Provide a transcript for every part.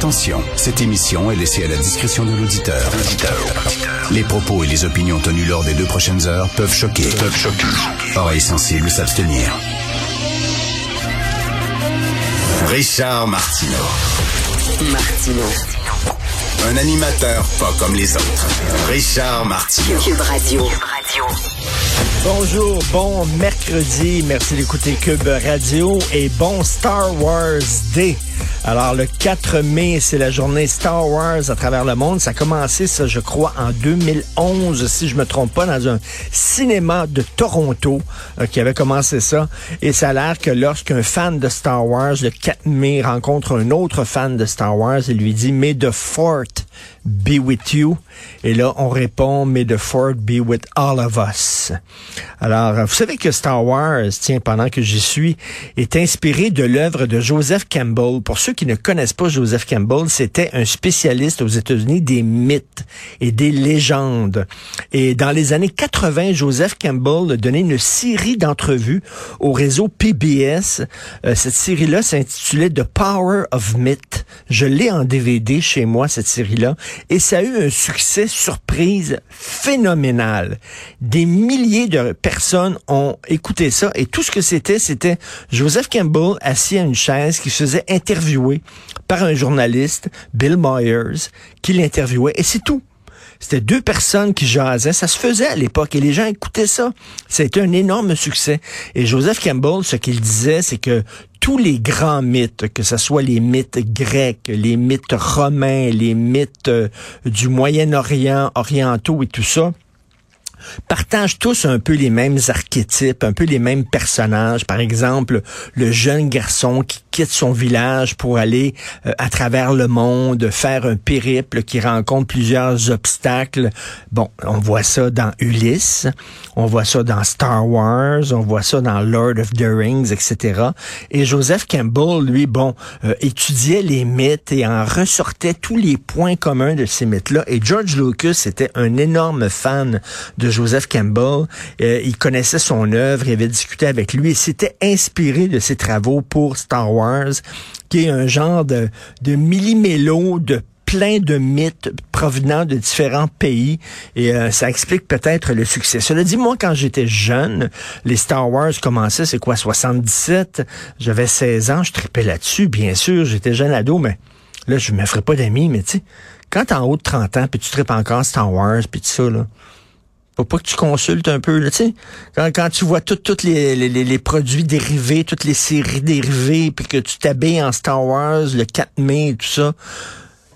Attention, cette émission est laissée à la discrétion de l'auditeur. Les propos et les opinions tenues lors des deux prochaines heures peuvent choquer. Peuvent choquer. Oreilles sensibles s'abstenir. Richard Martineau. Martino. Un animateur pas comme les autres. Richard Martineau. Cube Radio. Bonjour, bon mercredi, merci d'écouter Cube Radio et bon Star Wars Day. Alors le 4 mai, c'est la journée Star Wars à travers le monde. Ça a commencé, ça, je crois, en 2011, si je me trompe pas, dans un cinéma de Toronto euh, qui avait commencé ça. Et ça a l'air que lorsqu'un fan de Star Wars, le 4 mai, rencontre un autre fan de Star Wars, il lui dit, May the Fort be with you. Et là, on répond, May the Fort be with all of us. Alors, vous savez que Star Wars, tiens, pendant que j'y suis, est inspiré de l'œuvre de Joseph Campbell. Pour ceux qui ne connaissent pas Joseph Campbell, c'était un spécialiste aux États-Unis des mythes et des légendes. Et dans les années 80, Joseph Campbell donnait une série d'entrevues au réseau PBS. Euh, cette série-là s'intitulait The Power of Myth. Je l'ai en DVD chez moi, cette série-là. Et ça a eu un succès surprise phénoménal. Des milliers de personnes ont écouté ça et tout ce que c'était, c'était Joseph Campbell assis à une chaise qui faisait interviewer par un journaliste, Bill Myers, qui l'interviewait et c'est tout. C'était deux personnes qui jasaient. Ça se faisait à l'époque et les gens écoutaient ça. C'était un énorme succès. Et Joseph Campbell, ce qu'il disait, c'est que tous les grands mythes, que ce soit les mythes grecs, les mythes romains, les mythes euh, du Moyen-Orient, orientaux et tout ça, partagent tous un peu les mêmes archétypes, un peu les mêmes personnages. Par exemple, le jeune garçon qui quitte son village pour aller euh, à travers le monde, faire un périple qui rencontre plusieurs obstacles. Bon, on voit ça dans Ulysse, on voit ça dans Star Wars, on voit ça dans Lord of the Rings, etc. Et Joseph Campbell, lui, bon, euh, étudiait les mythes et en ressortait tous les points communs de ces mythes-là. Et George Lucas était un énorme fan de Joseph Campbell. Euh, il connaissait son œuvre, il avait discuté avec lui et s'était inspiré de ses travaux pour Star Wars, qui est un genre de, de millimélo de plein de mythes provenant de différents pays et euh, ça explique peut-être le succès. Cela dit, moi, quand j'étais jeune, les Star Wars commençaient, c'est quoi, 77? J'avais 16 ans, je tripais là-dessus, bien sûr, j'étais jeune ado, mais là, je me ferais pas d'amis, mais tu sais, quand t'es en haut de 30 ans, puis tu tripes encore Star Wars, puis tout ça, là, faut pas que tu consultes un peu, là, tu sais. Quand, tu vois tous les, les, les, produits dérivés, toutes les séries dérivées, puis que tu t'habilles en Star Wars le 4 mai et tout ça,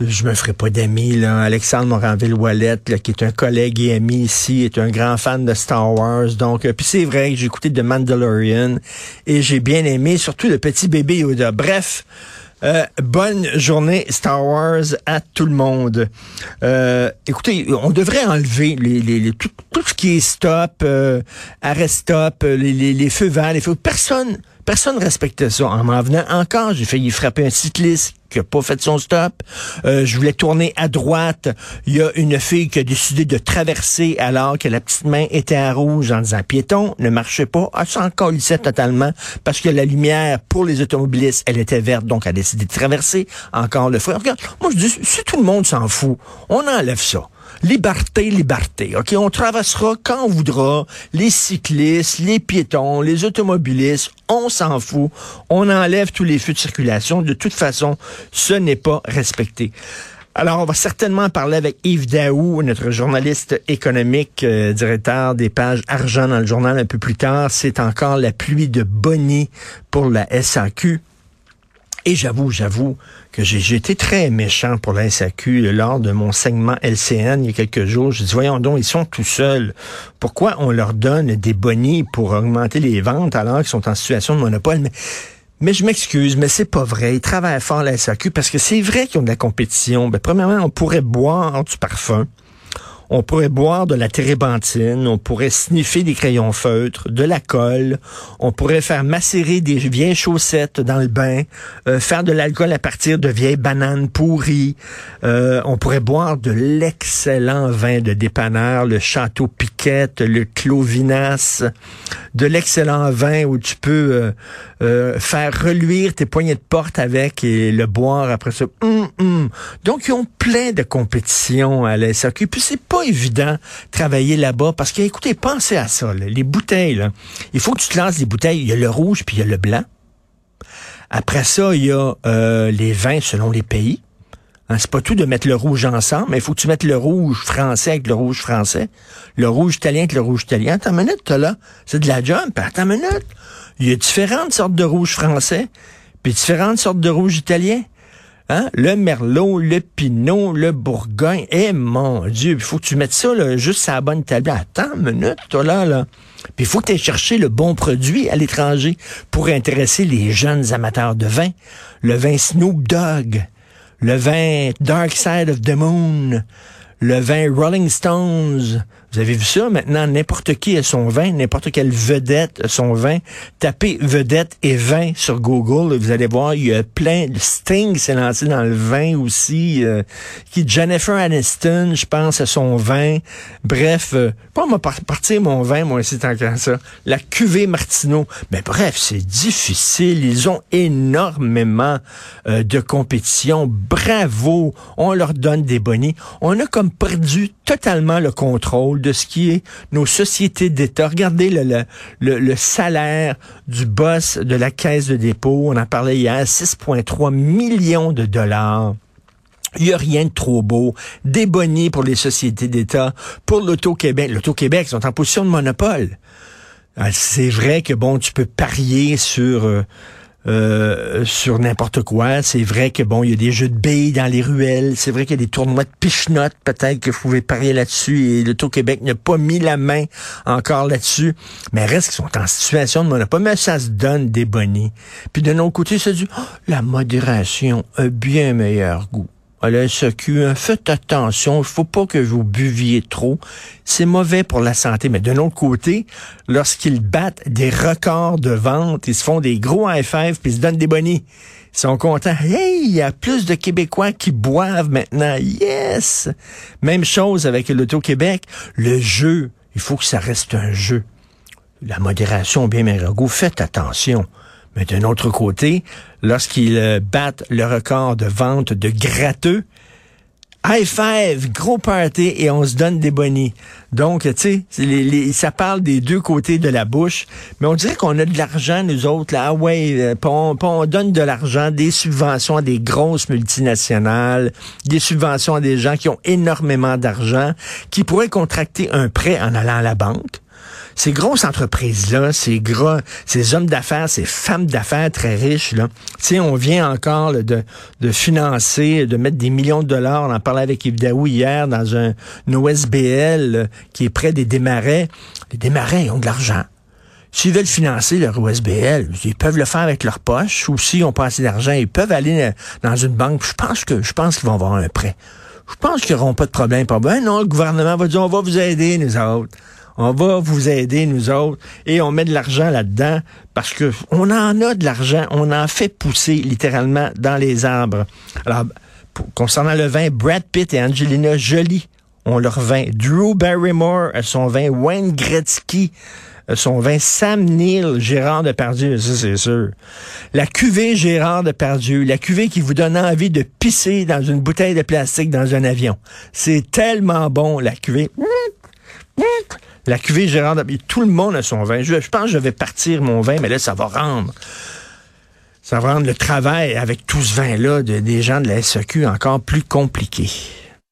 je me ferai pas d'amis, là. Alexandre Moranville-Wallet, qui est un collègue et ami ici, est un grand fan de Star Wars. Donc, euh, puis c'est vrai que j'ai écouté The Mandalorian et j'ai bien aimé, surtout le petit bébé Yoda. Bref, euh, bonne journée Star Wars à tout le monde. Euh, écoutez, on devrait enlever les, les, tout, tout, ce qui est stop, euh, arrêt stop, les, les, les, feux verts, les feux. Personne, Personne ne respectait ça. En m'en venant encore, j'ai failli frapper un cycliste qui a pas fait son stop. Euh, je voulais tourner à droite. Il y a une fille qui a décidé de traverser alors que la petite main était à rouge en disant piéton, ne marchez pas. Elle s'en colissait totalement parce que la lumière pour les automobilistes, elle était verte, donc elle a décidé de traverser. Encore le frère. Regarde, moi je dis, si tout le monde s'en fout, on enlève ça. Liberté, liberté. OK, on traversera quand on voudra. Les cyclistes, les piétons, les automobilistes, on s'en fout. On enlève tous les feux de circulation. De toute façon, ce n'est pas respecté. Alors, on va certainement parler avec Yves Daou, notre journaliste économique, euh, directeur des pages argent dans le journal un peu plus tard. C'est encore la pluie de bonnie pour la SAQ. Et j'avoue, j'avoue que j'ai été très méchant pour la SAQ lors de mon segment LCN il y a quelques jours. Je dis, voyons donc, ils sont tout seuls. Pourquoi on leur donne des bonnies pour augmenter les ventes alors qu'ils sont en situation de monopole? Mais, mais je m'excuse, mais c'est pas vrai. Ils travaillent fort la SAQ parce que c'est vrai qu'ils ont de la compétition. Ben, premièrement, on pourrait boire du parfum on pourrait boire de la térébenthine, on pourrait sniffer des crayons feutres, de la colle, on pourrait faire macérer des vieilles chaussettes dans le bain, euh, faire de l'alcool à partir de vieilles bananes pourries, euh, on pourrait boire de l'excellent vin de dépanneur, le Château Piquette, le Clovinas, de l'excellent vin où tu peux euh, faire reluire tes poignées de porte avec et le boire après ça. Hum, hum. Donc, ils ont plein de compétitions à la SAQ. Puis pas évident travailler là-bas parce que, écoutez, pensez à ça. les bouteilles, là. il faut que tu te lances des bouteilles. Il y a le rouge puis il y a le blanc. Après ça, il y a euh, les vins selon les pays. Hein, c'est pas tout de mettre le rouge ensemble, mais il faut que tu mettes le rouge français avec le rouge français, le rouge italien avec le rouge italien. Attends une minute, là. C'est de la jump. Attends une minute. Il y a différentes sortes de rouge français, puis différentes sortes de rouge italien. Hein? Le Merlot, le Pinot, le Bourgogne. Eh mon Dieu, il faut que tu mettes ça là, juste à la bonne table. Attends une minute, toi là, là. Puis il faut que tu aies cherché le bon produit à l'étranger pour intéresser les jeunes amateurs de vin. Le vin Snoop Dogg, le vin Dark Side of the Moon, le vin Rolling Stones. Vous avez vu ça? Maintenant, n'importe qui a son vin, n'importe quelle vedette a son vin. Tapez vedette et vin sur Google. Vous allez voir, il y a plein. Sting s'est lancé dans le vin aussi. Euh, qui Jennifer Aniston, je pense, a son vin. Bref, euh, pas moi partir mon vin, moi, c'est tant qu'à ça. La cuvée Martineau. Mais bref, c'est difficile. Ils ont énormément euh, de compétition. Bravo. On leur donne des bonnies. On a comme perdu totalement le contrôle de ce qui est nos sociétés d'État. Regardez le, le, le, salaire du boss de la caisse de dépôt. On en parlait hier, 6,3 millions de dollars. Il n'y a rien de trop beau. Des bonnies pour les sociétés d'État. Pour l'Auto-Québec. L'Auto-Québec sont en position de monopole. Ah, c'est vrai que, bon, tu peux parier sur... Euh, euh, sur n'importe quoi. C'est vrai que bon, il y a des jeux de billes dans les ruelles. C'est vrai qu'il y a des tournois de pichenottes, peut-être que vous pouvez parier là-dessus. Et le Québec n'a pas mis la main encore là-dessus. Mais reste qu'ils sont en situation de monopole. Mais ça se donne des bonnies. Puis de notre côté, ça dit, oh, la modération a bien meilleur goût à la SAQ, hein, faites attention, il faut pas que vous buviez trop. C'est mauvais pour la santé. Mais d'un autre côté, lorsqu'ils battent des records de vente, ils se font des gros high five puis ils se donnent des bonnies. Ils sont contents. Hey, il y a plus de Québécois qui boivent maintenant. Yes! Même chose avec l'Auto-Québec. Le jeu, il faut que ça reste un jeu. La modération, bien goût. Faites attention. Mais d'un autre côté, lorsqu'ils euh, battent le record de vente de gratteux, high five, gros party et on se donne des bonnies. Donc, tu sais, ça parle des deux côtés de la bouche, mais on dirait qu'on a de l'argent, nous autres, là, ah ouais, euh, on, on, donne de l'argent, des subventions à des grosses multinationales, des subventions à des gens qui ont énormément d'argent, qui pourraient contracter un prêt en allant à la banque ces grosses entreprises-là, ces gros, ces hommes d'affaires, ces femmes d'affaires très riches, là, on vient encore de, de financer, de mettre des millions de dollars. On en parlait avec Yves Daou hier dans un, OSBL qui est près des démarrais. Les démarrais, ils ont de l'argent. S'ils veulent financer leur OSBL, ils peuvent le faire avec leur poche ou s'ils ont pas assez d'argent, ils peuvent aller dans une banque. Je pense que je pense qu'ils vont avoir un prêt. Je pense qu'ils n'auront pas de problème. Pas ben non, le gouvernement va dire on va vous aider, nous autres On va vous aider, nous autres, et on met de l'argent là-dedans parce que on en a de l'argent, on en fait pousser littéralement dans les arbres. Alors, concernant le vin, Brad Pitt et Angelina Jolie ont leur vin. Drew Barrymore a son vin. Wayne Gretzky son vin Sam Neill Gérard de Pardieu, ça c'est sûr. La cuvée Gérard de Pardieu, la cuvée qui vous donne envie de pisser dans une bouteille de plastique dans un avion. C'est tellement bon, la cuvée. La cuvée Gérard Tout le monde a son vin. Je, pense que je vais partir mon vin, mais là, ça va rendre ça va rendre le travail avec tout ce vin-là de, des gens de la SEQ encore plus compliqué.